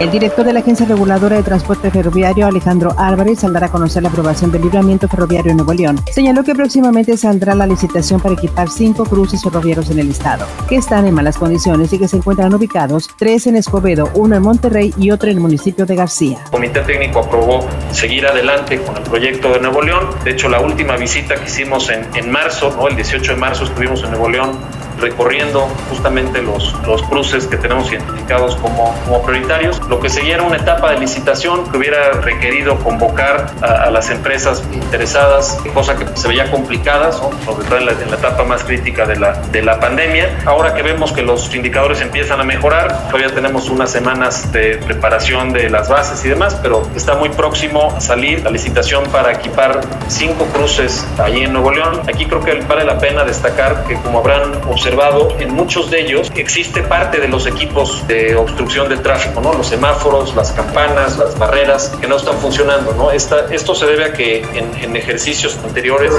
El director de la Agencia Reguladora de Transporte Ferroviario, Alejandro Álvarez, saldrá a conocer la aprobación del libramiento ferroviario en Nuevo León. Señaló que próximamente saldrá la licitación para equipar cinco cruces ferroviarios en el estado, que están en malas condiciones y que se encuentran ubicados, tres en Escobedo, uno en Monterrey y otro en el municipio de García. El Comité Técnico aprobó seguir adelante con el proyecto de Nuevo León. De hecho, la última visita que hicimos en, en marzo, el 18 de marzo, estuvimos en Nuevo León recorriendo justamente los, los cruces que tenemos identificados como, como prioritarios. Lo que seguía era una etapa de licitación que hubiera requerido convocar a, las empresas interesadas, cosa que se veía complicada, sobre todo en la, en la, etapa más crítica de la, de la pandemia. Ahora que vemos que los indicadores empiezan a mejorar, todavía tenemos unas semanas de preparación de las bases y demás, pero está muy próximo a salir la licitación para equipar cinco cruces allí en Nuevo León. Aquí creo que vale la pena destacar que como habrán observado, en muchos de ellos existe parte de los equipos de obstrucción del tráfico, ¿no? Los semáforos, las campanas, las barreras que no están funcionando, ¿no? Esta, esto se debe a que en, ejercicios anteriores,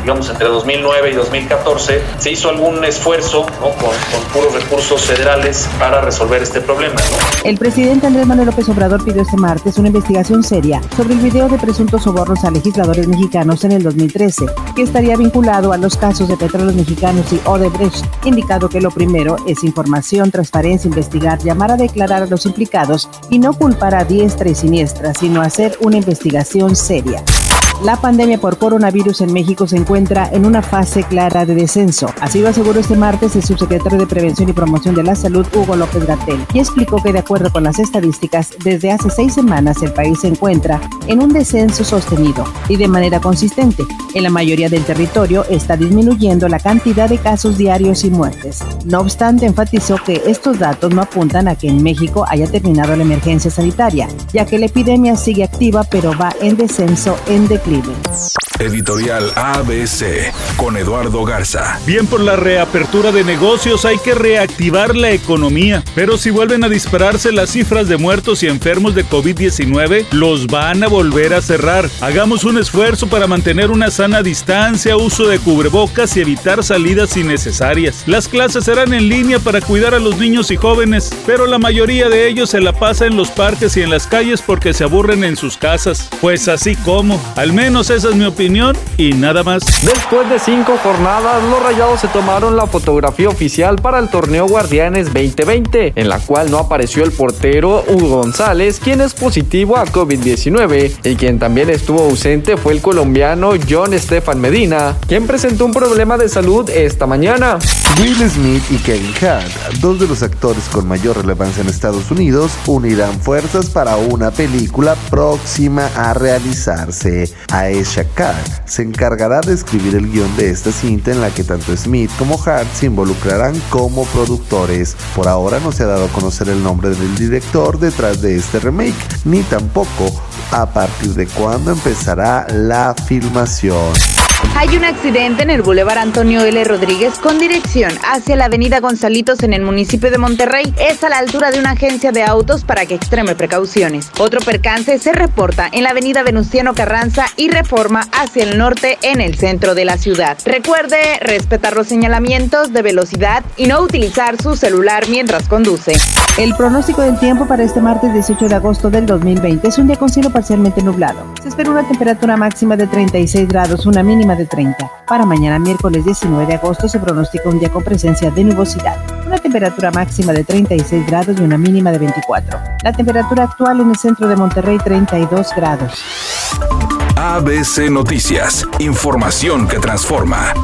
digamos entre 2009 y 2014, se hizo algún esfuerzo con, con, puros recursos federales para resolver este problema. El presidente Andrés Manuel López Obrador pidió este martes una investigación seria sobre el video de presuntos sobornos a legisladores mexicanos en el 2013, que estaría vinculado a los casos de petróleos mexicanos y ODE Brecht, indicado que lo primero es información, transparencia, investigar, llamar a declarar a los implicados y no culpar a diestra y siniestra, sino hacer una investigación seria. La pandemia por coronavirus en México se encuentra en una fase clara de descenso. Así lo aseguró este martes el subsecretario de Prevención y Promoción de la Salud, Hugo López Gatel, y explicó que de acuerdo con las estadísticas, desde hace seis semanas el país se encuentra en un descenso sostenido y de manera consistente. En la mayoría del territorio está disminuyendo la cantidad de casos diarios y muertes. No obstante, enfatizó que estos datos no apuntan a que en México haya terminado la emergencia sanitaria, ya que la epidemia sigue activa pero va en descenso en declive Libres. Editorial ABC con Eduardo Garza. Bien por la reapertura de negocios hay que reactivar la economía, pero si vuelven a dispararse las cifras de muertos y enfermos de COVID-19, los van a volver a cerrar. Hagamos un esfuerzo para mantener una sana distancia, uso de cubrebocas y evitar salidas innecesarias. Las clases serán en línea para cuidar a los niños y jóvenes, pero la mayoría de ellos se la pasa en los parques y en las calles porque se aburren en sus casas. Pues así como, al menos esa es mi opinión y nada más. Después de cinco jornadas, los Rayados se tomaron la fotografía oficial para el torneo Guardianes 2020, en la cual no apareció el portero Hugo González, quien es positivo a COVID-19, y quien también estuvo ausente fue el colombiano John Stefan Medina, quien presentó un problema de salud esta mañana. Will Smith y Kevin Hart, dos de los actores con mayor relevancia en Estados Unidos, unirán fuerzas para una película próxima a realizarse. Aesha Khan se encargará de escribir el guion de esta cinta en la que tanto Smith como Hart se involucrarán como productores. Por ahora no se ha dado a conocer el nombre del director detrás de este remake, ni tampoco a partir de cuándo empezará la filmación. Hay un accidente en el Boulevard Antonio L. Rodríguez con dirección hacia la Avenida Gonzalitos en el municipio de Monterrey. Es a la altura de una agencia de autos para que extreme precauciones. Otro percance se reporta en la Avenida Venustiano Carranza y Reforma hacia el norte en el centro de la ciudad. Recuerde respetar los señalamientos de velocidad y no utilizar su celular mientras conduce. El pronóstico del tiempo para este martes 18 de agosto del 2020 es un día con cielo parcialmente nublado. Se espera una temperatura máxima de 36 grados, una mínima de 30. Para mañana miércoles 19 de agosto se pronostica un día con presencia de nubosidad, una temperatura máxima de 36 grados y una mínima de 24. La temperatura actual en el centro de Monterrey 32 grados. ABC Noticias, información que transforma.